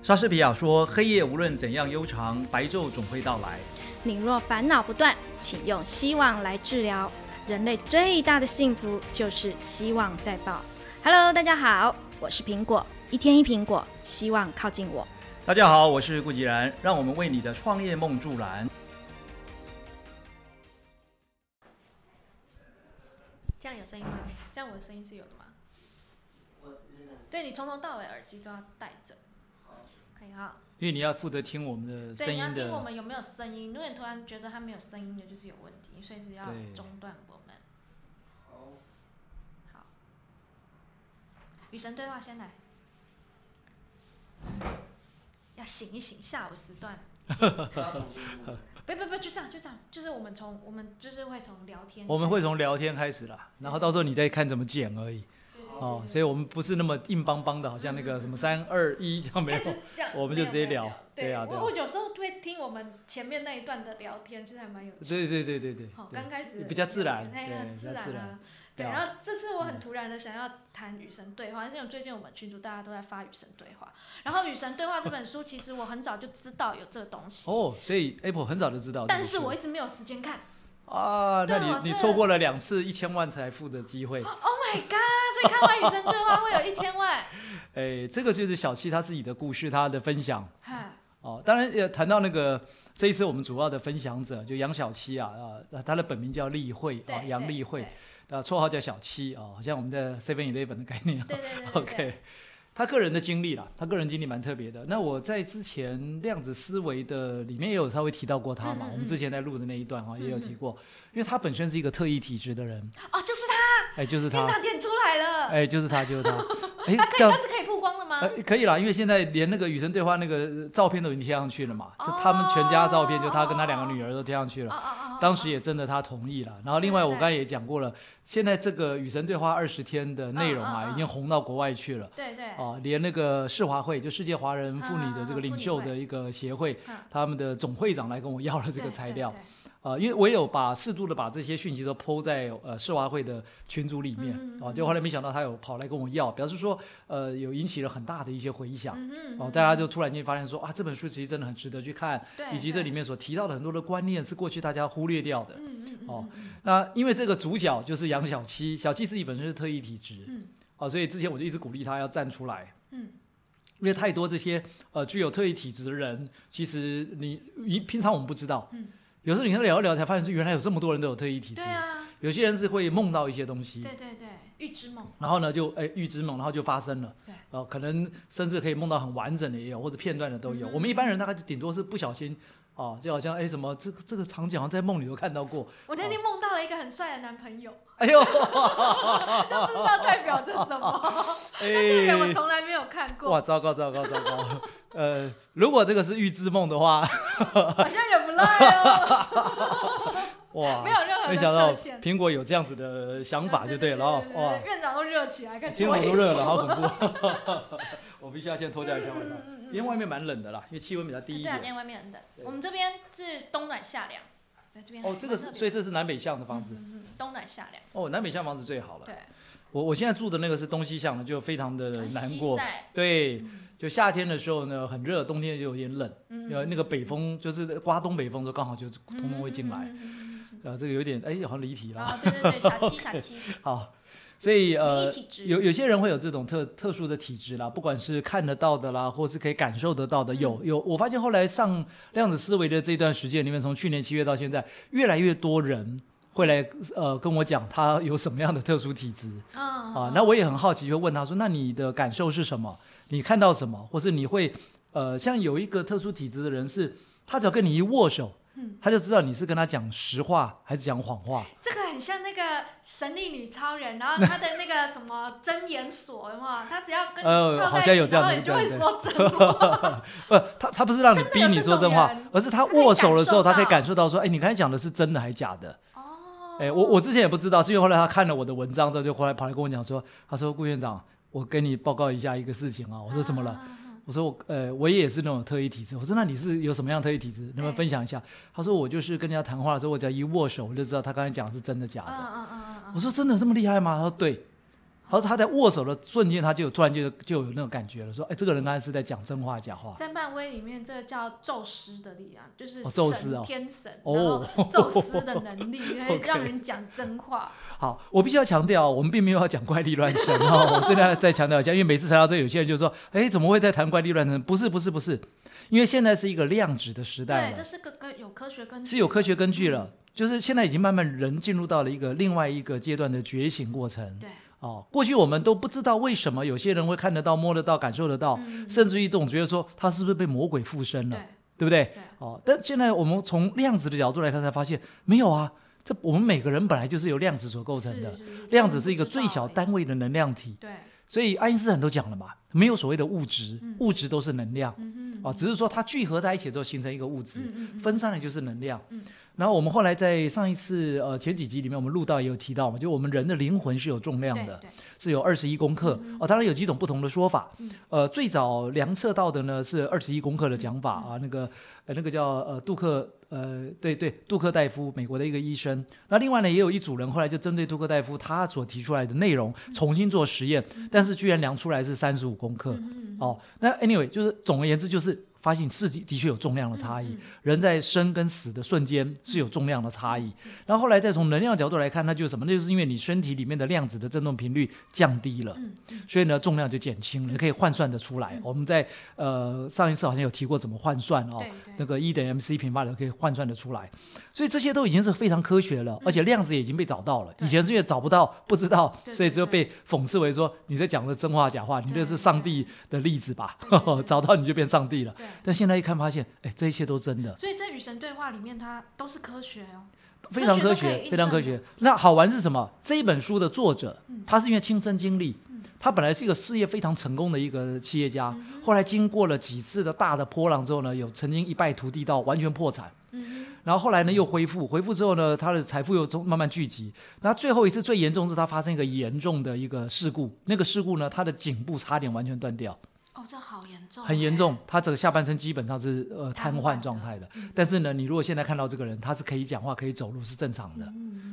莎士比亚说：“黑夜无论怎样悠长，白昼总会到来。你若烦恼不断，请用希望来治疗。人类最大的幸福就是希望在爆。Hello，大家好，我是苹果，一天一苹果，希望靠近我。”大家好，我是顾吉然，让我们为你的创业梦助燃。这样有声音吗？这样我的声音是有的吗？对你从头到尾耳机都要戴着，可以哈。因为你要负责听我们的声对，你要音的，听我们有没有声音。如果你突然觉得它没有声音的，就是有问题，所以是要中断我们。好，与神对话先来，要醒一醒，下午时段。不不不，就这样就这样，就是我们从我们就是会从聊天，我们会从聊天开始啦，然后到时候你再看怎么剪而已。哦，所以我们不是那么硬邦邦的，好像那个什么三二一这样没有我们就直接聊对啊我我有时候会听我们前面那一段的聊天，其实还蛮有趣的。对对对对对好，对刚开始比较自然哎对很自然比较自然啊。对，然后这次我很突然的想要谈与神对话，因为最近我们群主大家都在发与神对话，然后与神对话这本书，其实我很早就知道有这个东西，哦，所以 Apple 很早就知道但是我一直没有时间看。啊，那你你错过了两次一千万财富的机会。Oh my god！所以看完与神对话会有一千万，哎，这个就是小七他自己的故事，他的分享。嗨，哦。当然也谈到那个这一次我们主要的分享者就杨小七啊啊，他的本名叫丽慧啊，杨丽慧对，啊，绰号叫小七啊，好像我们的 Seven Eleven 的概念。对对对 OK，他个人的经历啦，他个人经历蛮特别的。那我在之前量子思维的里面也有稍微提到过他嘛，嗯嗯嗯。我们之前在录的那一段啊、也有提过，因为他本身是一个特异体质的人，哦，就是他，哎，就是他，出来了，哎，就是他，就是他，哎他，可以，他是可以曝光的吗？呃可以啦，因为现在连那个与神对话那个呃照片都已经贴上去了嘛，就哦他们全家照片，就他跟他两个女儿都贴上去了。哦哦哦，当时也征得他同意了，然后另外我刚才也讲过了，现在这个与神对话二十天的内容啊，已经红到国外去了。对对，啊，连那个世华会，就世界华人妇女的这个领袖的一个协会嗯，他们的总会长来跟我要了这个对材料啊，因为我有把适度的把这些讯息都抛在呃世华会的群组里面啊，嗯嗯嗯就后来没想到他有跑来跟我要，表示说呃有引起了很大的一些回响。哦，大家就突然间发现说啊，这本书其实真的很值得去看，以及这里面所提到的很多的观念是过去大家忽略掉的。哦那因为这个主角就是杨小七，小七自己本身是特异体质，嗯。哦，所以之前我就一直鼓励他要站出来，嗯。因为太多这些呃具有特异体质的人，其实你你平常我们不知道，嗯有时候你跟他聊一聊才发现是原来有这么多人都有特异体质。对，啊，有些人是会梦到一些东西，对对对，预知梦，然后呢就哎预知梦，然后就发生了，对，呃可能甚至可以梦到很完整的也有，或者片段的都有。嗯。我们一般人大概就顶多是不小心。哦，就好像哎，什么这个这个场景好像在梦里都看到过，我那天梦到了一个很帅的男朋友，哎呦，这不知道代表着什么，这个我哎，从来没有看过，哇，糟糕糟糕糟糕，呃，如果这个是预知梦的话，好像也不赖哦，哇，没有任何的没想到。苹果有这样子的想法就对了哦，哇，院长都热起来，看天我都热了，好恐怖。我必须要先脱掉一下外套，嗯今天外面蛮冷的啦，因为气温比较低一对啊，今。天外面很冷，我们这边是冬暖夏凉，对这边哦，这个是，所以这是南北向的房子。嗯嗯，冬暖夏凉，哦，南北向房子最好了。对，我我现在住的那个是东西向的，就非常的很难过。对，就夏天的时候呢很热，冬天就有点冷。嗯呃，那个北风就是刮东北风的时候，刚好就通通会进来。嗯嗯嗯嗯嗯呃，这个有点哎，好像离题了。对对对，小七小七，好，所以呃有有些人会有这种特特殊的体质啦，不管是看得到的啦，或是可以感受得到的，有有。我发现后来上量子思维的这段时间里面，从去年七月到现在，越来越多人会来呃跟我讲他有什么样的特殊体质啊啊。那我也很好奇，就问他说：“那你的感受是什么？你看到什么？或是你会呃，像有一个特殊体质的人是，他只要跟你一握手，嗯他就知道你是跟他讲实话还是讲谎话。”这个很像那个神力女超人，然后她的那个什么真言锁，有没有？她只要跟你呃好像有这样的然后你就会说真话。不，他他不是让你逼你说真话而是他握手的时候，他可以感受到感受到说，哎，你刚才讲的是真的还是假的？哦，哎，我我之前也不知道，是因为后来他看了我的文章之后，就后来跑来跟我讲说，他说顾院长，我跟你报告一下一个事情啊。我说怎么了？我说我呃我也是那种特异体质。我说那你是有什么样特异体质？能不能分享一下？他说我就是跟人家谈话的时候，我只要一握手，我就知道他刚才讲的是真的假的。我说真的这么厉害吗？他说对。然后他在握手的瞬间，他就突然就就有那种感觉了，说：“哎，这个人刚才是在讲真话假话。”在漫威里面，这个叫宙斯的力量，就是宙斯哦，天神，然后 宙斯的能力可以让人讲真话。好，我必须要强调，我们并没有要讲怪力乱神哦，我真的要再强调一下，因为每次谈到这，有些人就说：“哎，怎么会在谈怪力乱神？”不是，不是，不是，因为现在是一个量子的时代对，这是个根有科学根据，是有科学根据了。就是现在已经慢慢人进入到了一个另外一个阶段的觉醒过程。对，哦，过去我们都不知道为什么有些人会看得到、摸得到、感受得到，甚至于总觉得说他是不是被魔鬼附身了，对不对？哦，但现在我们从量子的角度来看，才发现没有啊。这我们每个人本来就是由量子所构成的，量子是一个最小单位的能量体。对，所以爱因斯坦都讲了嘛，没有所谓的物质，物质都是能量。哦，只是说它聚合在一起之后形成一个物质，分散的就是能量。然后我们后来在上一次呃前几集里面，我们录到也有提到嘛，就我们人的灵魂是有重量的，是有二十一公克。哦，当然有几种不同的说法。呃，最早量测到的呢是二十一公克的讲法啊，那个呃那个叫呃杜克。呃，对对，杜克大夫，美国的一个医生。那另外呢，也有一组人后来就针对杜克大夫他所提出来的内容重新做实验，但是居然量出来是三十五公克。哦，那 anyway 就是总而言之就是。发现自己的确有重量的差异，人在生跟死的瞬间是有重量的差异。然后后来再从能量角度来看，那就是什么？那就是因为你身体里面的量子的振动频率降低了，所以呢重量就减轻了，可以换算的出来。我们在呃上一次好像有提过怎么换算哦，那个一等于 mc 平方的可以换算的出来。所以这些都已经是非常科学了，而且量子也已经被找到了。以前是因为找不到、不知道，所以只有被讽刺为说你在讲的真话假话，你这是上帝的例子吧？找到你就变上帝了。但现在一看发现，哎，这一切都真的。所以在与神对话里面，它都是科学哦，非常科学，非常科学。那好玩是什么？这一本书的作者，他是因为亲身经历，他本来是一个事业非常成功的一个企业家，后来经过了几次的大的波浪之后呢，有曾经一败涂地到完全破产。然后后来呢又恢复，恢复之后呢，他的财富又从慢慢聚集。那最后一次最严重是他发生一个严重的一个事故，那个事故呢，他的颈部差点完全断掉。哦，这好严重，很严重。他整个下半身基本上是呃瘫痪状态的。但是呢，你如果现在看到这个人，他是可以讲话、可以走路，是正常的。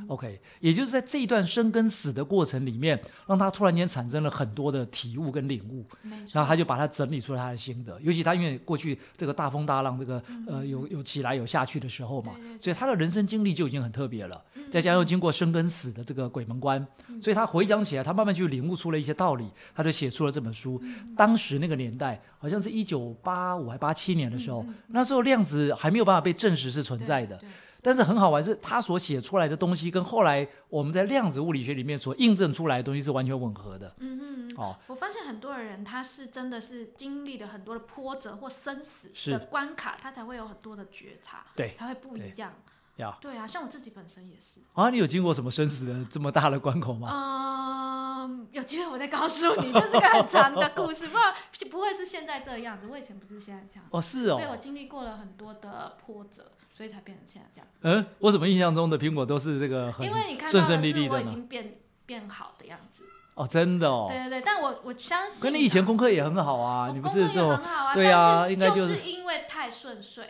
OK，也就是在这一段生跟死的过程里面，让他突然间产生了很多的体悟跟领悟，然后他就把它整理出了他的心得。尤其他因为过去这个大风大浪，这个呃有有起来有下去的时候嘛，所以他的人生经历就已经很特别了。再加上又经过生跟死的这个鬼门关，所以他回想起来，他慢慢就领悟出了一些道理，他就写出了这本书。当时那个年代好像是一九八五还八七年的时候，那时候量子还没有办法被证实是存在的。但是很好玩，是他所写出来的东西跟后来我们在量子物理学里面所印证出来的东西是完全吻合的。嗯嗯。哦，我发现很多人他是真的是经历了很多的波折或生死的关卡，他才会有很多的觉察，对，才会不一样。要对啊，像我自己本身也是。啊，你有经过什么生死的这么大的关口吗？嗯，有机会我再告诉你，这是个很长的故事，不然不会是现在这个样子。我以前不是现在这样。哦，是哦。对我经历过了很多的波折。所以才变成现在这样。嗯，我怎么印象中的苹果都是这个很顺顺利利的我已经变变好的样子。哦，真的哦。对对对，但我我相信。可你以前功课也很好啊，你不是这种？对啊，应该就是因为太顺遂，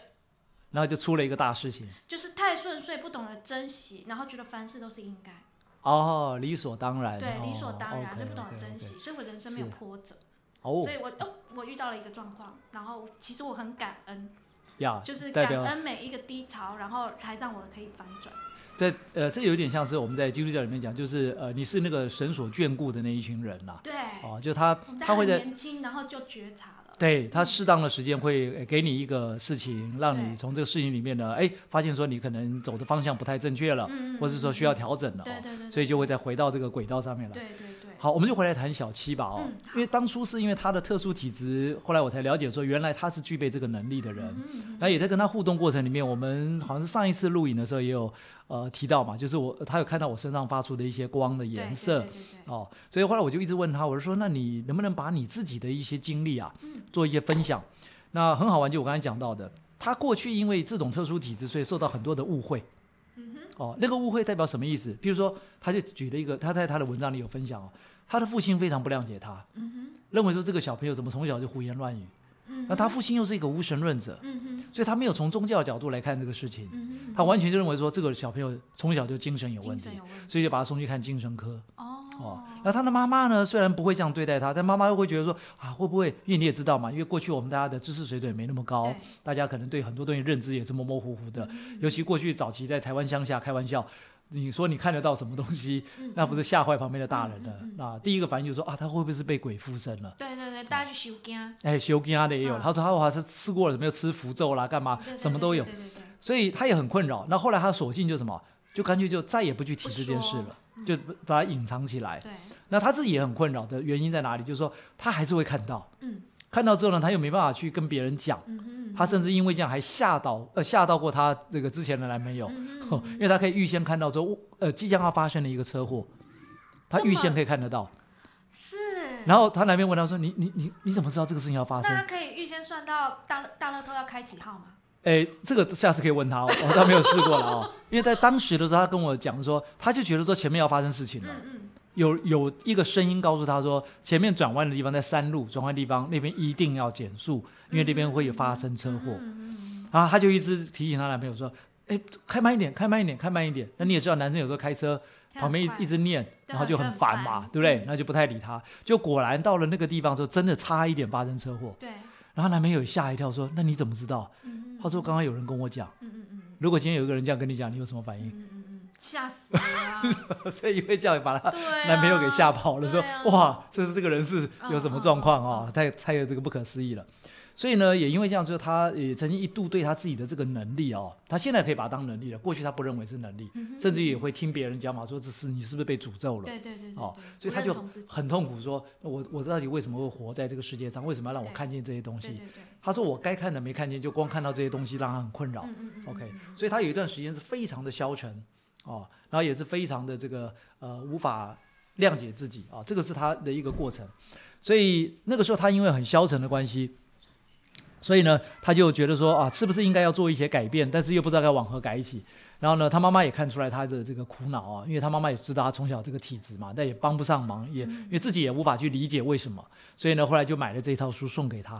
然后就出了一个大事情。就是太顺遂，不懂得珍惜，然后觉得凡事都是应该。哦，理所当然。对，理所当然，就不懂得珍惜，所以我人生没有波折。哦。所以我哦，我遇到了一个状况，然后其实我很感恩。就是感恩每一个低潮，然后才让我可以反转。这呃，这有点像是我们在基督教里面讲，就是呃，你是那个神所眷顾的那一群人呐。对。哦，就他他会在年轻，然后就觉察了。对他适当的时间会给你一个事情，让你从这个事情里面呢，哎，发现说你可能走的方向不太正确了，或者说需要调整了。对对对。所以就会再回到这个轨道上面了。对对对。好，我们就回来谈小七吧哦，因为当初是因为他的特殊体质，后来我才了解说，原来他是具备这个能力的人。那也在跟他互动过程里面，我们好像是上一次录影的时候也有呃提到嘛，就是我他有看到我身上发出的一些光的颜色哦，所以后来我就一直问他，我就说，那你能不能把你自己的一些经历啊做一些分享？那很好玩，就我刚才讲到的，他过去因为这种特殊体质，所以受到很多的误会。哦，那个误会代表什么意思？比如说，他就举了一个，他在他的文章里有分享哦，他的父亲非常不谅解他，认为说这个小朋友怎么从小就胡言乱语，那他父亲又是一个无神论者，所以他没有从宗教角度来看这个事情，他完全就认为说这个小朋友从小就精神有问题，所以就把他送去看精神科。哦，那他的妈妈呢？虽然不会这样对待他，但妈妈又会觉得说啊，会不会？因为你也知道嘛，因为过去我们大家的知识水准也没那么高，大家可能对很多东西认知也是模模糊糊的。尤其过去早期在台湾乡下开玩笑，你说你看得到什么东西，那不是吓坏旁边的大人了。那第一个反应就是说啊，他会不会是被鬼附身了？对对对，大家就修惊，哎，修惊的也有，嗯他说他哇，他吃过了，没有吃符咒啦，干嘛什么都有，所以他也很困扰。那后来他索性就什么，就干脆就再也不去提这件事了，就把它隐藏起来。对，那他自己也很困扰的原因在哪里？就是说他还是会看到，嗯看到之后呢，他又没办法去跟别人讲，嗯哼，他甚至因为这样还吓到呃吓到过他这个之前的男朋友，嗯 呵因为他可以预先看到说呃即将要发生的一个车祸，他预先可以看得到。是，然后他男朋友问她说：“你你你你怎么知道这个事情要发生那他可以预先算到大乐大乐透要开几号吗？？”哎，这个下次可以问他哦，我倒没有试过了哦。因为在当时的时候，他跟我讲说，他就觉得说前面要发生事情了，嗯嗯，有有一个声音告诉他说，前面转弯的地方在山路，转弯地方那边一定要减速，因为那边会有发生车祸。嗯然后他就一直提醒她男朋友说：“哎，开慢一点，开慢一点，开慢一点。”那你也知道，男生有时候开车旁边一一直念，然后就很烦嘛，对不对嗯？那就不太理他。就果然到了那个地方之后，真的差一点发生车祸。对，然后男朋友也吓一跳，说：“那你怎么知道？”嗯他说：“刚刚有人跟我讲。嗯嗯嗯如果今天有一个人这样跟你讲，你有什么反应嗯嗯嗯，吓死了啊！所以因为这样把他男朋友给吓跑了，说对啊：“哇，这是这个人是有什么状况啊？太太有这个不可思议了。”所以呢，也因为这样之后，他也曾经一度对他自己的这个能力哦，他现在可以把它当能力了。过去他不认为是能力，嗯甚至也会听别人讲嘛，说这是你是不是被诅咒了？对对对对哦对所以他就很痛苦说，我我到底为什么会活在这个世界上？为什么要让我看见这些东西？对对对，他说我该看的没看见，就光看到这些东西让他很困扰。嗯嗯嗯 OK，所以他有一段时间是非常的消沉哦，然后也是非常的这个呃无法谅解自己啊、这个是他的一个过程。所以那个时候他因为很消沉的关系，所以呢他就觉得说啊，是不是应该要做一些改变，但是又不知道该往何改起。然后呢，他妈妈也看出来他的这个苦恼啊，因为他妈妈也知道他从小这个体质嘛，但也帮不上忙，也因为自己也无法去理解为什么，所以呢，后来就买了这一套书送给他。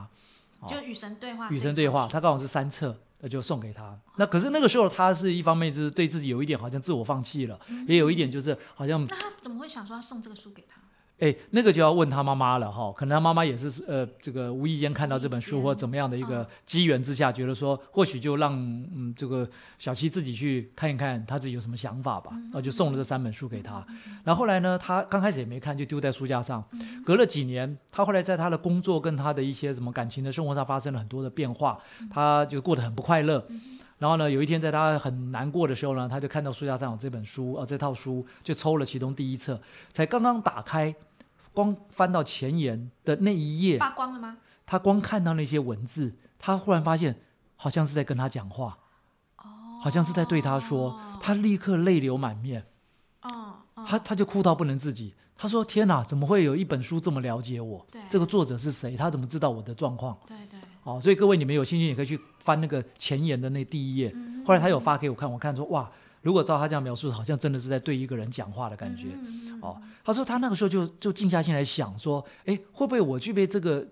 哦就与神对话，与神对话，他刚好是三册，那就送给他。那可是那个时候，他是一方面就是对自己有一点好像自我放弃了，也有一点就是好像那他怎么会想说要送这个书给他？哎，那个就要问他妈妈了哈。可能他妈妈也是呃，这个无意间看到这本书或怎么样的一个嗯机缘之下，觉得说或许就让嗯这个小七自己去看一看他自己有什么想法吧。然后就送了这三本书给他。然后后来呢，他刚开始也没看，就丢在书架上。隔了几年，他后来在他的工作跟他的一些什么感情的生活上发生了很多的变化，他就过得很不快乐。然后呢，有一天在他很难过的时候呢，他就看到书架上有这本书，呃，这套书就抽了其中第一册，才刚刚打开，光翻到前言的那一页，发光了吗？他光看到那些文字，他忽然发现好像是在跟他讲话，哦，好像是在对他说，他立刻泪流满面，哦，哦他他就哭到不能自己。他说：“天哪，怎么会有一本书这么了解我对？这个作者是谁？他怎么知道我的状况？哦，所以各位你们有兴趣，也可以去翻那个前言的那第一页。嗯后来他有发给我看，我看说哇，如果照他这样描述，好像真的是在对一个人讲话的感觉。嗯哦，他说他那个时候就就静下心来想说，哎，会不会我具备这个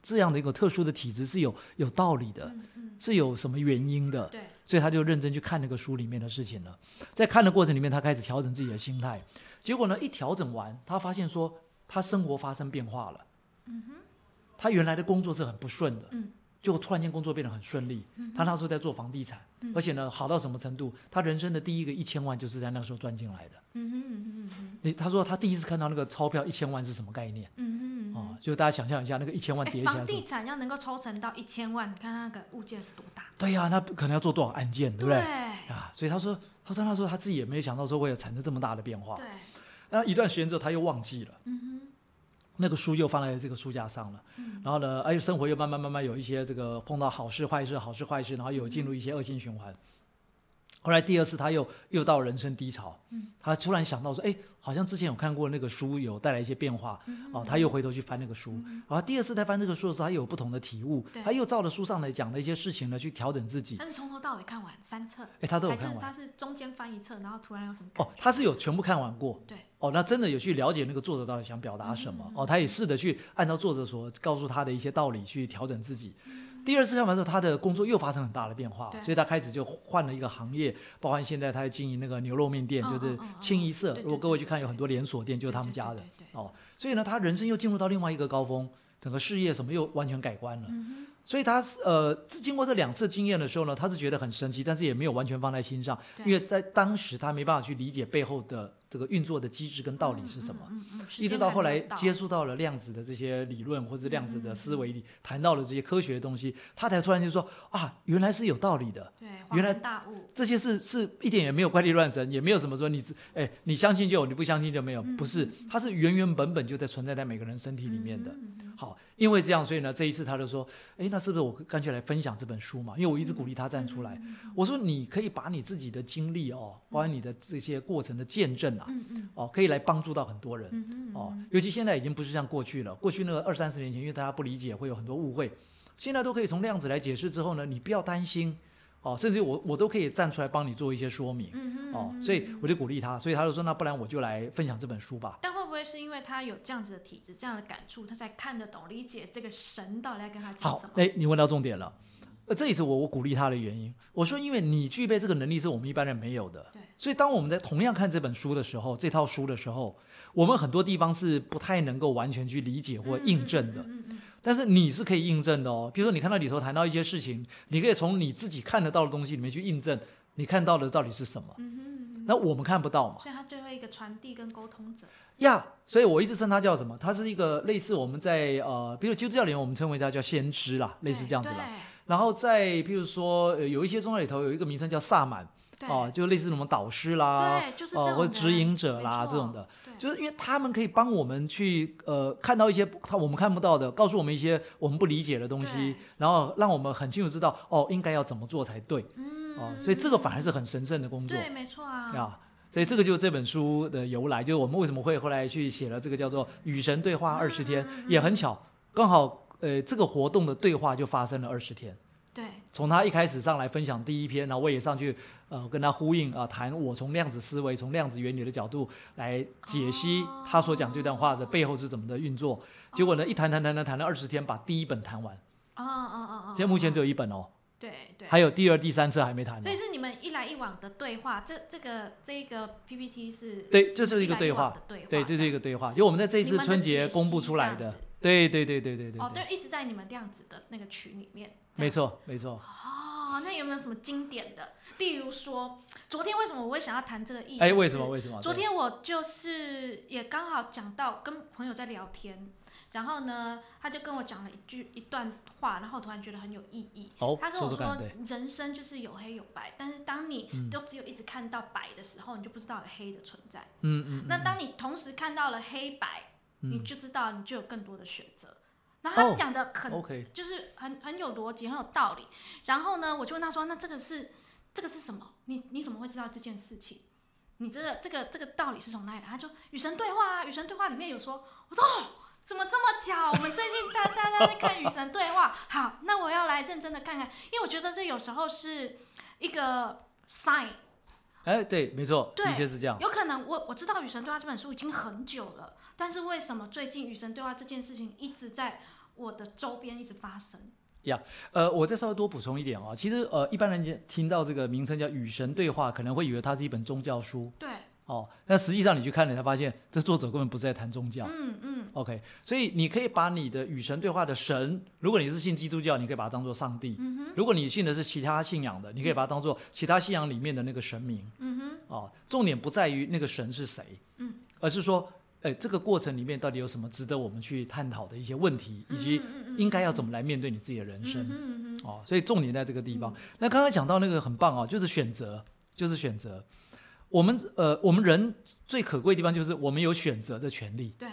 这样的一个特殊的体质是有有道理的，嗯嗯，是有什么原因的？对，所以他就认真去看那个书里面的事情了。在看的过程里面，他开始调整自己的心态。结果呢，一调整完，他发现说他生活发生变化了。他原来的工作是很不顺的，嗯就突然间工作变得很顺利。他那时候在做房地产，嗯而且呢好到什么程度？他人生的第一个一千万就是在那个时候赚进来的。嗯哼嗯哼嗯你他说他第一次看到那个钞票一千万是什么概念？哼嗯哼嗯哦哼，就大家想象一下，那个一千万哎叠起来是房地，产要能够抽成到一千万，你看那个物件多大？对呀、那可能要做多少案件，对不对？对啊，所以他说，他说那时候他自己也没有想到说会有产生这么大的变化。对，那一段时间之后，他又忘记了，嗯那个书又放在这个书架上了。嗯然后呢，哎，生活又慢慢慢慢有一些这个碰到好事坏事好事坏事，然后有进入一些恶性循环。后来第二次他又又到人生低潮，嗯他突然想到说，哎，好像之前有看过那个书，有带来一些变化，嗯哦，他又回头去翻那个书，然后第二次在翻这个书的时候，他又有不同的体悟，他又照着书上来讲的一些事情呢，去调整自己哼，，但是从头到尾看完三册，哎，他都有看完。他是中间翻一册，然后突然有什么感哦，他是有全部看完过。对。哦，那真的有去了解那个作者到底想表达什么。哦，他也试着去按照作者所告诉他的一些道理去调整自己。第二次看完之后，他的工作又发生很大的变化，所以他开始就换了一个行业，包含现在他在经营那个牛肉面店，嗯就是清一色。如果各位去看，有很多连锁店就是他们家的哦。所以呢，他人生又进入到另外一个高峰，整个事业什么又完全改观了。嗯所以他是呃，经过这两次经验的时候呢，他是觉得很神奇，但是也没有完全放在心上，因为在当时他没办法去理解背后的这个运作的机制跟道理是什么。嗯嗯，一直到后来接触，到了量子的这些理论，或者量子嗯的思维里谈到了这些科学的东西，他才突然就说啊，原来是有道理的。对，原来大悟，这些是是一点也没有怪力乱神，也没有什么说你哎你相信就有，你不相信就没有，不是，它是原原本本就在存在在每个人身体里面的。好，因为这样，所以呢，这一次他就说，哎，那是不是我干脆来分享这本书嘛？因为我一直鼓励他站出来，我说你可以把你自己的经历哦，包括你的这些过程的见证啊，哦，可以来帮助到很多人。哦，尤其现在已经不是像过去了，过去那个二三十年前，因为大家不理解，会有很多误会，现在都可以从量子来解释之后呢，你不要担心，哦，甚至我我都可以站出来帮你做一些说明，嗯哦，所以我就鼓励他，所以他就说，那不然我就来分享这本书吧。但会不会是因为他有这样子的体质、这样的感触，他才看得懂、理解这个神到底在跟他讲什么？，好哎，你问到重点了。呃，这也是我我鼓励他的原因。我说，因为你具备这个能力是我们一般人没有的，对所以当我们在同样看这本书的时候，这套书的时候，我们很多地方是不太能够完全去理解或印证的。嗯嗯但是你是可以印证的哦。比如说，你看到里头谈到一些事情，你可以从你自己看得到的东西里面去印证你看到的到底是什么。嗯嗯，那我们看不到嘛所以他最后一个传递跟沟通者，呀所以我一直称他叫什么？他是一个类似我们在呃，比如基督教里面我们称为他叫先知啦，类似这样子啦。然后在比如说，呃，有一些宗教里头有一个名称叫萨满对哦、就类似什么导师啦，对，就是哦、或者指引者啦这种的，对就是因为他们可以帮我们去呃看到一些他我们看不到的，告诉我们一些我们不理解的东西，然后让我们很清楚知道哦应该要怎么做才对。嗯。哦，所以这个反而是很神圣的工作。对，没错啊，啊。所以这个就是这本书的由来，就是我们为什么会后来去写了这个叫做《与神对话二十天》，嗯。也很巧，刚好呃这个活动的对话就发生了二十天。对，从他一开始上来分享第一篇，然后我也上去呃跟他呼应啊、谈我从量子思维、从量子原理的角度来解析哦他所讲这段话的背后是怎么的运作。结果呢，一谈谈谈谈谈了二十天，把第一本谈完，哦哦哦哦，现在目前只有一本哦，对对，还有第二、第三册还没谈所以。是你们一来一往的对话，这这个这个 PPT 是对，这是一个对话，对这是一个对话，就我们在这一次春节公布出来的。对对对对对对哦，对，一直在你们这样子的那个群里面，没错没错。哦，那有没有什么经典的？例如说，昨天为什么我会想要谈这个议题？哎，为什么？为什么？昨天我就是也刚好讲到跟朋友在聊天，然后呢，他就跟我讲了一句一段话，然后我突然觉得很有意义。哦他，跟我说人生就是有黑有白，但是当你嗯都只有一直看到白的时候，你就不知道有黑的存在。嗯嗯，那当你同时看到了黑白，你嗯就知道你就有更多的选择。然后他哦讲的很就是很很有逻辑，很有道理。然后呢，我就问他说：“那这个是这个是什么？你你怎么会知道这件事情？你这个这个这个道理是从哪里来？”他就：“与神对话啊，与神对话里面有说。”我说：“哦，怎么这么巧？我们最近大大家在看与神对话。好，那我要来认真的看看，因为我觉得这有时候是一个 sign，哎，对，没错，对的确是这样。有可能我我知道《与神对话》这本书已经很久了，但是为什么最近《与神对话》这件事情一直在我的周边一直发生？呀呃，我再稍微多补充一点啊，其实呃，一般人听到这个名称叫《与神对话》，可能会以为它是一本宗教书对，哦。那实际上你去看了，才发现这作者根本不是在谈宗教。嗯嗯，OK，所以你可以把你的与神对话的神，如果你是信基督教，你可以把它当做上帝；嗯哼，如果你信的是其他信仰的，你可以把它当做其他信仰里面的那个神明。嗯哼，哦，重点不在于那个神是谁，嗯，而是说，哎，这个过程里面到底有什么值得我们去探讨的一些问题，以及应该要怎么来面对你自己的人生。哦，所以重点在这个地方。那刚刚讲到那个很棒哦，就是选择，就是选择。我们呃，我们人最可贵的地方就是我们有选择的权利。对，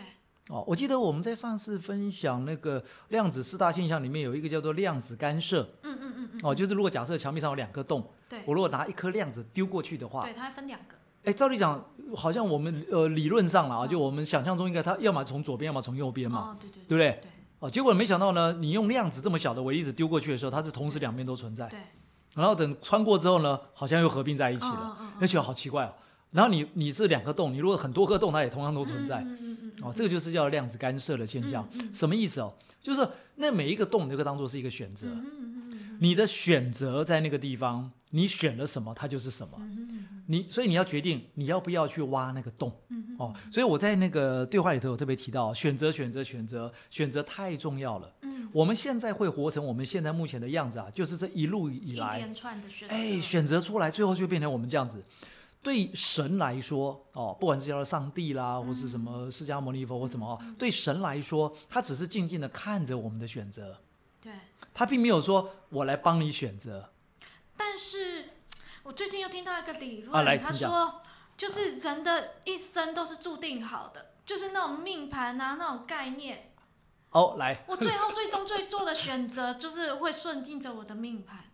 哦，我记得我们在上次分享那个量子四大现象里面有一个叫做量子干涉。嗯嗯嗯嗯，哦，就是如果假设墙壁上有两个洞，对，我如果拿一颗量子丢过去的话，对，它会分两个，哎，照理讲，好像我们呃理论上了啊就我们想象中应该它要么从左边，要么从右边嘛，哦，对对对不对？对哦，结果没想到呢，你用量子这么小的微粒子丢过去的时候，它是同时两边都存在。对，然后等穿过之后呢，好像又合并在一起了，嗯嗯嗯那觉得好奇怪哦。然后你你是两个洞，你如果很多个洞，它也同样都存在。嗯嗯嗯哦，这个就是叫量子干涉的现象。什么意思哦？就是那每一个洞，你都可以当做是一个选择。你的选择在那个地方，你选了什么，它就是什么。你所以你要决定你要不要去挖那个洞。哦，所以我在那个对话里头有特别提到，选择选择选择选择太重要了。嗯，我们现在会活成我们现在目前的样子啊，就是这一路以一来，连串的选择，哎，选择出来，最后就变成我们这样子。对神来说，哦，不管是叫上帝啦，或是什么释迦牟尼佛或什么哦，对神来说，他只是静静的看着我们的选择，对。他并没有说我来帮你选择。但是我最近又听到一个理论，啊来他说，就是人的一生都是注定好的，就是那种命盘啊，那种概念。哦，来，我最后最终最做的选择，就是会顺应着我的命盘。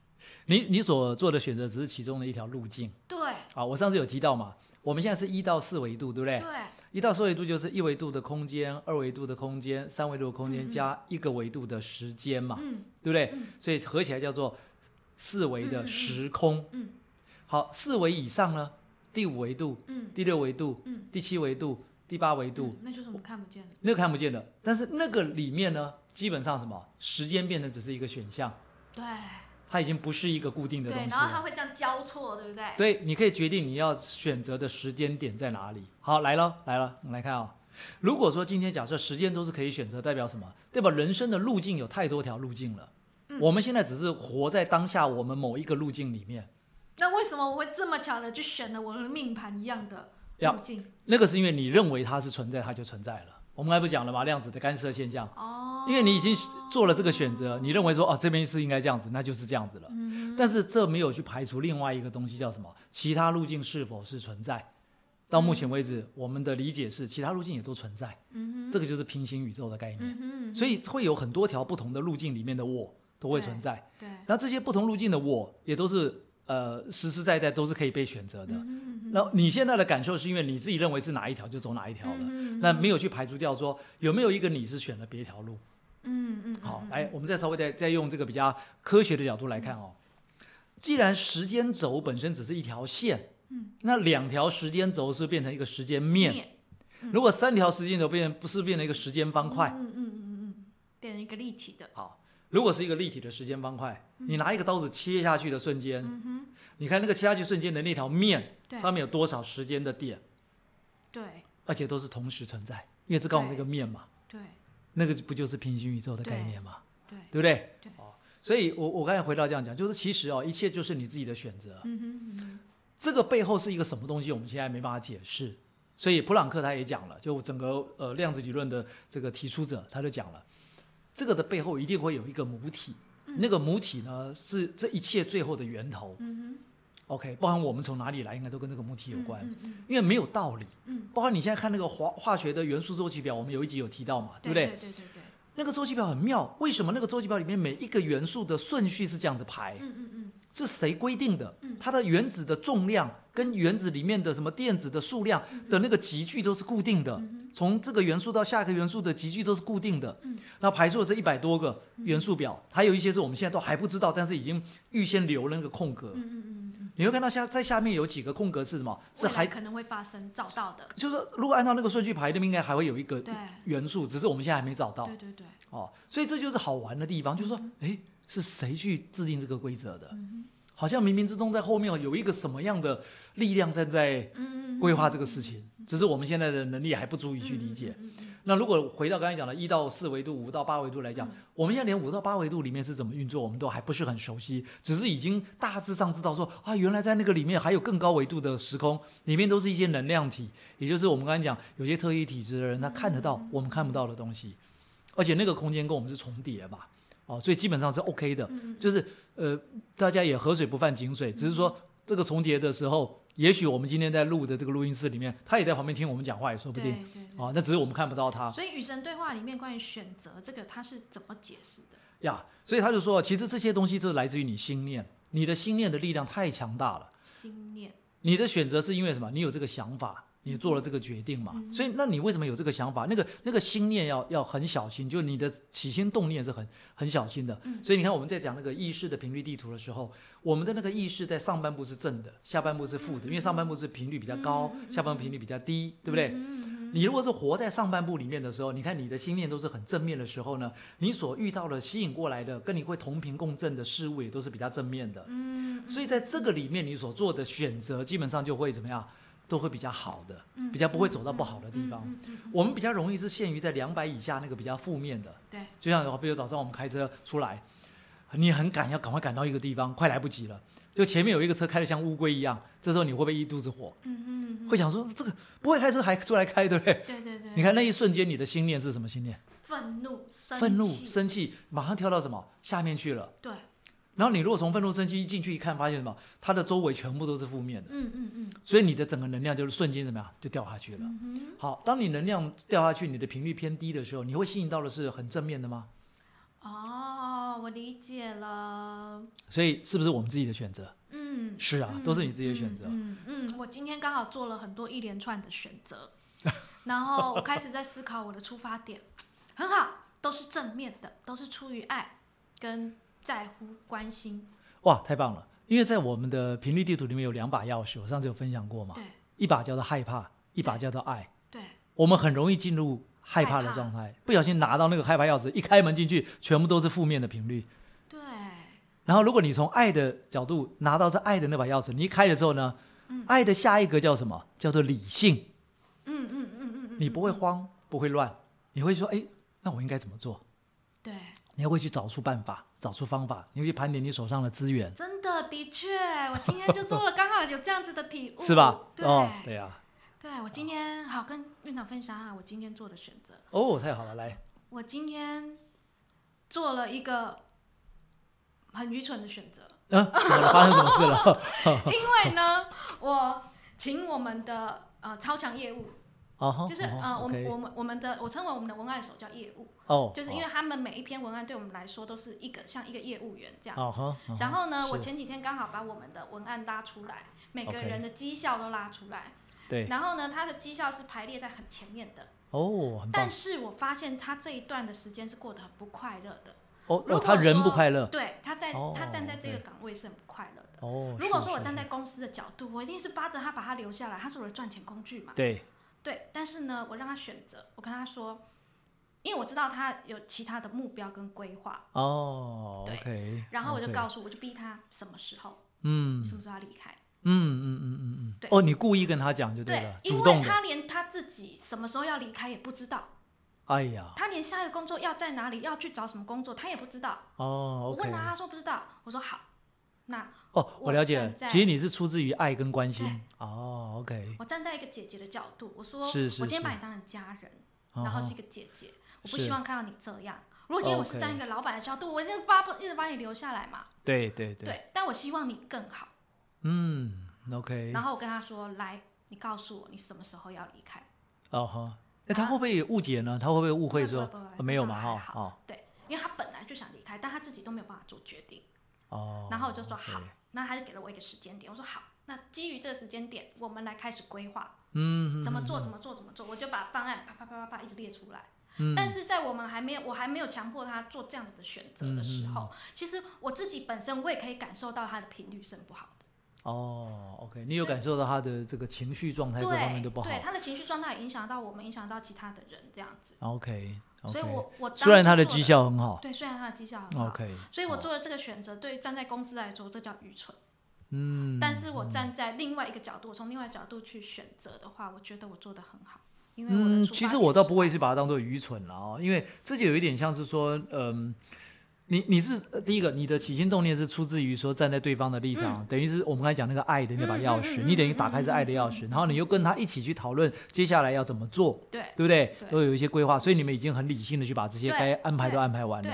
你你所做的选择只是其中的一条路径对啊。我上次有提到嘛，我们现在是一到四维度，对不对？对一到四维度就是一维度的空间、二维度的空间、三维度的空间加一个维度的时间嘛，嗯对不对？嗯所以合起来叫做四维的时空。嗯好，四维以上呢，第五维度、嗯第六维度、嗯第七维度、第八维度，嗯，那就是我们看不见的。那个看不见的。但是那个里面呢，基本上什么时间变得只是一个选项，对它已经不是一个固定的东对，西然后它。会这样交错，对不对？对，你可以决定你要选择的时间点在哪里。好，来了来了，我们来看啊、如果说今天假设时间都是可以选择，代表什么？代表人生的路径有太多条路径了。嗯我们现在只是活在当下我们某一个路径里面。那为什么我会这么巧的去选了我的命盘一样的要路径？那个是因为你认为它是存在，它就存在了。我们刚才不讲了吗？量子的干涉现象，哦，因为你已经做了这个选择，你认为说哦这边是应该这样子，那就是这样子了。嗯但是这没有去排除另外一个东西叫什么？其他路径是否是存在？到目前为止，我们的理解是其他路径也都存在，嗯这个就是平行宇宙的概念。嗯哼，所以会有很多条不同的路径里面的我都会存在，对，然后这些不同路径的我也都是呃实实在在都是可以被选择的。那你现在的感受是因为你自己认为是哪一条就走哪一条了，嗯那没有去排除掉说有没有一个你是选了别条路。嗯嗯，好，来，我们再稍微再再用这个比较科学的角度来看哦。既然时间轴本身只是一条线，嗯，那两条时间轴是变成一个时间面。面如果三条时间轴变不是变成一个时间方块，嗯嗯嗯嗯嗯，变成一个立体的，好，如果是一个立体的时间方块，你拿一个刀子切下去的瞬间，嗯，你看那个切下去瞬间的那条面上面有多少时间的点，对。而且都是同时存在，因为这告诉我们那个面嘛，对。那个不就是平行宇宙的概念嘛，对，对。不对？对。哦，所以我我刚才回到这样讲，就是其实哦，一切就是你自己的选择，嗯哼嗯哼，这个背后是一个什么东西，我们现在没办法解释。所以普朗克他也讲了，就整个呃量子理论的这个提出者，他就讲了，这个的背后一定会有一个母体，那个母体呢是这一切最后的源头。嗯 OK，包含我们从哪里来，应该都跟这个母体，有关，嗯嗯因为没有道理。嗯，包含你现在看那个化化学的元素周期表，我们有一集有提到嘛，对不对？对对对对对，那个周期表很妙，为什么那个周期表里面每一个元素的顺序是这样子排？嗯嗯嗯，是谁规定的嗯？它的原子的重量跟原子里面的什么电子的数量的那个集聚都是固定的，从这个元素到下一个元素的集聚都是固定的。嗯那排出了这一百多个元素表，还有一些是我们现在都还不知道，但是已经预先留了那个空格。你会看到下在下面有几个空格是什么？是还可能会发生找到的，就是如果按照那个顺序排，那边应该还会有一个元素，只是我们现在还没找到。对对对，哦，所以这就是好玩的地方，就是说，诶，是谁去制定这个规则的？嗯好像冥冥之中在后面有一个什么样的力量正在规划这个事情，只是我们现在的能力还不足以去理解。那如果回到刚才讲的一到四维度、五到八维度来讲，我们现在连五到八维度里面是怎么运作，我们都还不是很熟悉，只是已经大致上知道说啊，原来在那个里面还有更高维度的时空，里面都是一些能量体，也就是我们刚才讲有些特异体质的人，他看得到我们看不到的东西，而且那个空间跟我们是重叠吧，哦，所以基本上是 OK 的，嗯就是呃，大家也河水不犯井水，只是说这个重叠的时候，也许我们今天在录的这个录音室里面，他也在旁边听我们讲话，也说不定。对对。啊，那只是我们看不到他所以与神对话里面关于选择这个，他是怎么解释的？呀所以他就说，其实这些东西就是来自于你心念，你的心念的力量太强大了。心念，你的选择是因为什么？你有这个想法，你做了这个决定嘛，所以那你为什么有这个想法？那个那个心念要要很小心，就你的起心动念是很很小心的。所以你看我们在讲那个意识的频率地图的时候，我们的那个意识在上半部是正的，下半部是负的，因为上半部是频率比较高，下半部频率比较低，对不对？你如果是活在上半部里面的时候，你看你的心念都是很正面的时候呢，你所遇到的、吸引过来的、跟你会同频共振的事物也都是比较正面的。嗯，所以在这个里面，你所做的选择基本上就会怎么样？都会比较好的，比较不会走到不好的地方。我们比较容易是限于在两百以下那个比较负面的。对，就像比如早上我们开车出来，你很赶，要赶快赶到一个地方，快来不及了。就前面有一个车开的像乌龟一样，这时候你会不会一肚子火？嗯嗯，会想说这个不会开车还出来开，对不对？对对对。你看那一瞬间，你的心念是什么心念？愤怒、愤怒、生气，马上跳到什么下面去了？对。然后你如果从愤怒生气一进去一看，发现什么？它的周围全部都是负面的。嗯嗯嗯。所以你的整个能量就是瞬间怎么样，就掉下去了。好，当你能量掉下去，你的频率偏低的时候，你会吸引到的是很正面的吗？哦，我理解了。所以是不是我们自己的选择？嗯，是啊，都是你自己的选择。嗯嗯，我今天刚好做了很多一连串的选择，然后我开始在思考我的出发点，很好，都是正面的，都是出于爱跟。在乎关心，哇，太棒了！因为在我们的频率地图里面有两把钥匙，我上次有分享过嘛。对，一把叫做害怕，一把叫做爱。对，我们很容易进入害怕的状态，不小心拿到那个害怕钥匙，一开门进去，全部都是负面的频率。对。然后，如果你从爱的角度拿到是爱的那把钥匙，你一开的时候呢，爱的下一格叫什么？叫做理性。嗯嗯嗯嗯嗯。你不会慌，不会乱，你会说：哎，那我应该怎么做？对。你会去找出办法。找出方法，你会去盘点你手上的资源。真的，的确，我今天就做了，刚好有这样子的体悟，是吧？对，对呀。对，我今天好跟院长分享下我今天做的选择。哦，太好了，来。我今天做了一个很愚蠢的选择。嗯，发生什么事了？因为呢，我请我们的呃超强业务。就是呃，我们我们我们的我称为我们的文案手叫业务，哦，就是因为他们每一篇文案对我们来说都是一个像一个业务员这样子。然后呢，我前几天刚好把我们的文案拉出来，每个人的绩效都拉出来。对。然后呢，他的绩效是排列在很前面的。哦，但是我发现他这一段的时间是过得很不快乐的。哦哦，他人不快乐。对，他在他站在这个岗位是很不快乐的。哦。如果说我站在公司的角度，我一定是扒着他把他留下来，他是我的赚钱工具嘛。对。对，但是呢，我让他选择，我跟他说，因为我知道他有其他的目标跟规划。哦，OK。然后我就告诉，我就逼他什么时候，嗯，什么时候要离开。嗯嗯嗯嗯嗯。对。哦，你故意跟他讲就对了，因为他连他自己什么时候要离开也不知道。哎呀。他连下一个工作要在哪里，要去找什么工作，他也不知道。哦。我问他，他说不知道。我说好。那哦，我了解了。其实你是出自于爱跟关心。哦，OK。我站在一个姐姐的角度，我说，是是，我今天把你当成家人，然后是一个姐姐，我不希望看到你这样。如果今天我是站一个老板的角度，我一直把一直把你留下来嘛。对对对。对，但我希望你更好。嗯，OK。然后我跟他说：“来，你告诉我你什么时候要离开。”哦哈，那他会不会误解呢？他会不会误会说没有嘛？哈，哦，对，因为他本来就想离开，但他自己都没有办法做决定。哦，然后我就说好，那他就给了我一个时间点。我说好，那基于这个时间点，我们来开始规划，嗯，怎么做，怎么做，怎么做，我就把方案啪啪啪啪啪一直列出来。嗯，但是在我们还没有，我还没有强迫他做这样子的选择的时候，其实我自己本身我也可以感受到他的频率是很不好的。哦，OK，你有感受到他的这个情绪状态各方面都不好，对他的情绪状态影响到我们，影响到其他的人这样子。OK。所以，我我虽然他的绩效很好，对，虽然他的绩效很好，OK，所以我做了这个选择。对站在公司来说，这叫愚蠢。嗯，但是我站在另外一个角度，从另外角度去选择的话，我觉得我做的很好。因为嗯，其实我倒不会是把它当做愚蠢了哦，因为这就有一点像是说，嗯。你你是第一个，你的起心动念是出自于说站在对方的立场，等于是我们刚才讲那个爱的那把钥匙，你等于打开是爱的钥匙，然后你又跟他一起去讨论接下来要怎么做，对对不对？都有一些规划，所以你们已经很理性的去把这些该安排都安排完了。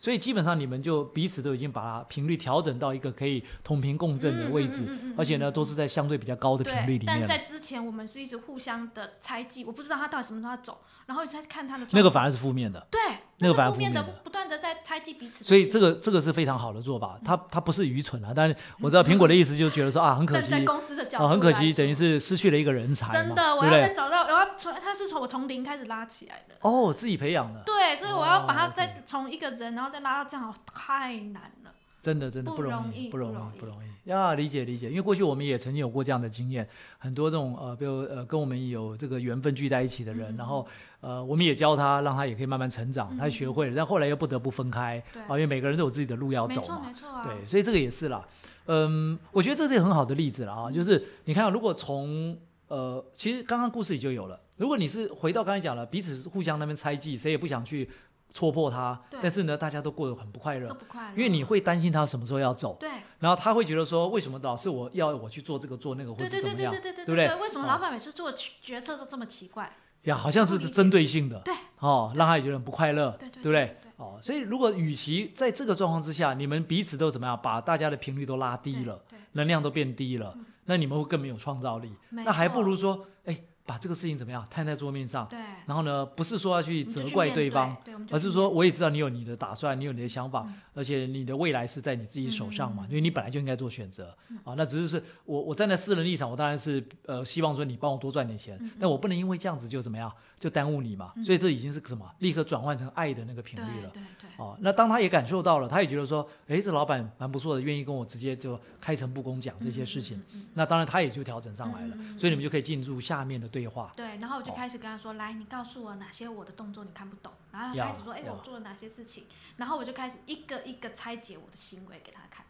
所以基本上你们就彼此都已经把频率调整到一个可以同频共振的位置，而且呢都是在相对比较高的频率里面。但在之前我们是一直互相的猜忌，我不知道他到底什么时候要走，然后再看他的。那个反而是负面的。对，那个负面的不断的在猜忌彼此，所以这个这个是非常好的做法，它它不是愚蠢啊，但是我知道苹果的意思就是觉得说啊，很可惜站在公司的角度、啊，很可惜，等于。是失去了一个人才，真的，我？要再找到，我要从他是从我从零开始拉起来的，哦，自己培养的，对，所以我要把他哦再从一个人，然后再拉到这样，太难了。真的真的不不容容易易，不容易易，不容易。呀！理解理解，因为过去我们也曾经有过这样的经验，很多这种呃，比如呃，跟我们有这个缘分聚在一起的人，嗯然后呃，我们也教他，让他也可以慢慢成长，他学会了，但后来又不得不分开啊，因为每个人都有自己的路要走嘛，没错啊，对，所以这个也是啦。嗯，我觉得这是很好的例子了啊，就是你看啊，如果从呃，其实刚刚故事里就有了，如果你是回到刚才讲了，彼此是互相那边猜忌，谁也不想去戳破他，但是呢，大家都过得很不快乐，不快乐，因为你会担心他什么时候要走，对。然后他会觉得说，为什么老是我要我去做这个做那个，或对对对者怎么样对对对对对不对对，为什么哦。老板每次做决策都这么奇怪？呀？好像是针对性的，对。哦，让他也觉得很不快乐，对对不对？对哦，所以如果与其在这个状况之下，你们彼此都怎么样，把大家的频率都拉低了，能量都变低了，那你们会更没有创造力。那还不如说，哎，把这个事情怎么样摊在桌面上，对，然后呢，不是说要去责怪对方，，对，而是说我也知道你有你的打算，你有你的想法，嗯而且你的未来是在你自己手上嘛，因为你本来就应该做选择、啊。那只是是我我站在私人立场，我当然是呃希望说你帮我多赚点钱，嗯但我不能因为这样子就怎么样就耽误你嘛。所以这已经是什么，立刻转换成爱的那个频率了。对对，哦，那当他也感受到了，他也觉得说，哎，这老板蛮不错的，愿意跟我直接就开诚布公讲这些事情，那当然他也就调整上来了，所以你们就可以进入下面的对话。对，然后我就哦开始跟他说：“来，你告诉我哪些我的动作你看不懂。”然后他要开始说：“哎，要我做了哪些事情？”然后我就开始一个一个拆解我的行为给他看。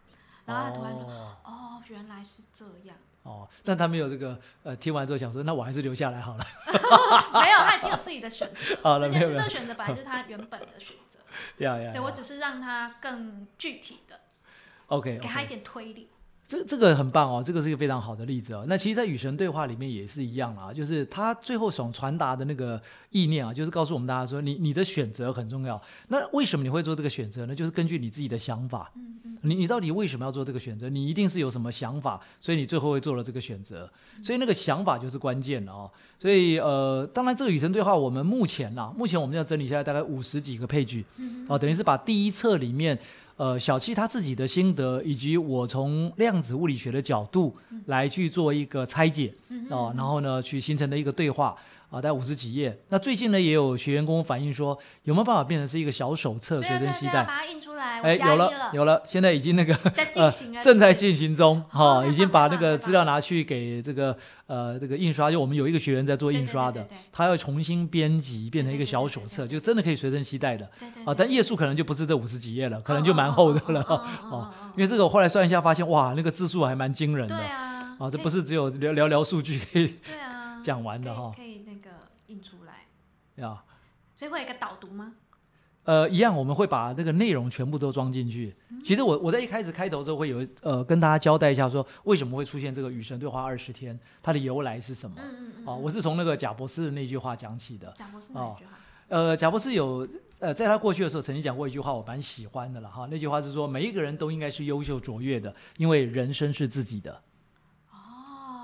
然后他突然说哦：“哦，原来是这样。哦，但他没有这个呃，听完之后想说，那我还是留下来好了。”没有，他已经有自己的选择。好了，这件事，没有这个，选择本来就是他原本的选择。呀 呀，呀对我只是让他更具体的，OK，, 给他一点推理。这这个很棒哦，这个是一个非常好的例子哦。那其实，在与神对话里面也是一样啦，就是他最后想传达的那个意念啊，就是告诉我们大家说，你你的选择很重要。那为什么你会做这个选择呢？就是根据你自己的想法，嗯嗯，你你到底为什么要做这个选择？你一定是有什么想法，所以你最后会做了这个选择。所以那个想法就是关键了哦。所以呃，当然这个与神对话，我们目前啊、目前我们要整理下来大概五十几个配句，嗯哦，等于是把第一册里面。呃，小七他自己的心得，以及我从量子物理学的角度来去做一个拆解嗯哦，然后呢，去形成的一个对话啊，大概五十几页。那最近呢，也有学员跟我反映说，有没有办法变成是一个小手册，随身携带？把它印出来，哎，有了，有了，现在已经那个呃正在进行中，哈、哦已经把那个资料拿去给这个呃这个印刷，就我们有一个学员在做印刷的他要重新编辑变成一个小手册，对就真的可以随身携带的啊，对对对但页数可能就不是这五十几页了，可能就蛮厚的了，哦哦因为这个我后来算一下，发现哇，那个字数还蛮惊人的对啊，啊，这不是只有聊聊聊数据可以讲完的哈呀。所以会有一个导读吗？呃，一样，我们会把那个内容全部都装进去。其实我我在一开始开头的时候会有呃跟大家交代一下，说为什么会出现这个与神对话二十天，它的由来是什么。嗯嗯嗯，哦，我是从那个贾博士的那句话讲起的。贾博士哪句话？呃，贾博士有呃在他过去的时候曾经讲过一句话，我蛮喜欢的了哈。那句话是说，每一个人都应该是优秀卓越的，因为人生是自己的。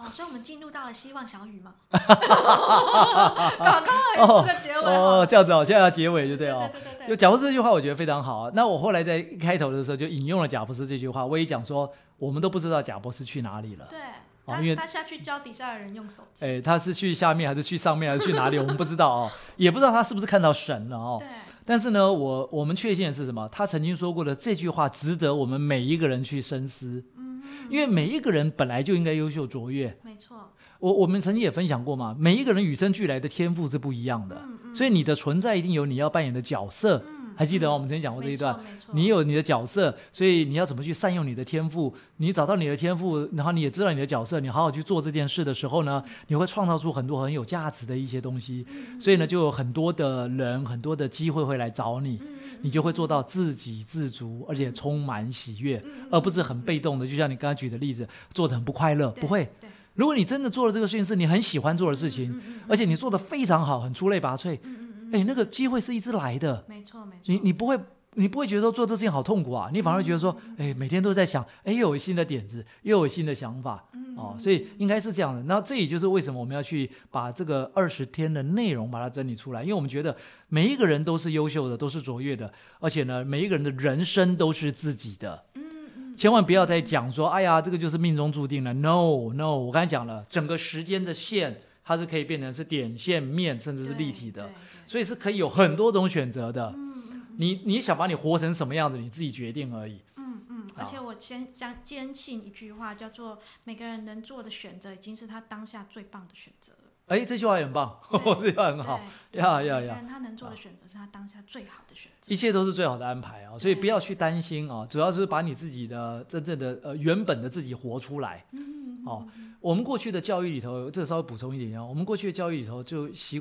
哦，所以我们进入到了希望小雨嘛？刚刚好有这个结尾哦，哦，这样子哦，现在要结尾就对对哦。对对对就贾博士这句话，我觉得非常好啊。那我后来在一开头的时候就引用了贾博士这句话，我也讲说，我们都不知道贾博士去哪里了。对，哦因为他他下去教底下的人用手机，哎，他是去下面还是去上面还是去哪里？我们不知道哦，也不知道他是不是看到神了哦。对，但是呢，我我们确信的是什么？他曾经说过的这句话，值得我们每一个人去深思，嗯，因为每一个人本来就应该优秀卓越。没错，我我们曾经也分享过嘛，每一个人与生俱来的天赋是不一样的，嗯嗯，所以你的存在一定有你要扮演的角色。嗯还记得吗？我们曾经讲过这一段，你有你的角色，所以你要怎么去善用你的天赋？你找到你的天赋，然后你也知道你的角色，你好好去做这件事的时候呢，你会创造出很多很有价值的一些东西。嗯所以呢，就有很多的人、很多的机会会来找你，你就会做到自给自足，而且充满喜悦，嗯而不是很被动的。就像你刚刚举的例子，做的很不快乐，不会。对，如果你真的做了这个事情是你很喜欢做的事情，而且你做的非常好，很出类拔萃，哎，那个机会是一直来的。没错没错，你你不会你不会觉得说做这事情好痛苦啊，你反而觉得说，哎，每天都在想，哎，又有新的点子，又有新的想法，哦，所以应该是这样的。那这也就是为什么我们要去把这个二十天的内容把它整理出来，因为我们觉得每一个人都是优秀的，都是卓越的，而且呢，每一个人的人生都是自己的。千万不要再讲说，哎呀，这个就是命中注定了。No No，我刚才讲了，整个时间的线，它是可以变成是点、线、面，甚至是立体的，所以是可以有很多种选择的。你你想把你活成什么样子，你自己决定而已。嗯嗯，而且我坚将坚信一句话，叫做每个人能做的选择，已经是他当下最棒的选择了。哎，这句话也很棒，这句话很好。呀呀呀！他能做的选择是他当下最好的选择。一切都是最好的安排啊，所以不要去担心啊，主要是把你自己的真正的呃原本的自己活出来。嗯哦，我们过去的教育里头，这个稍微补充一点啊，我们过去的教育里头就习。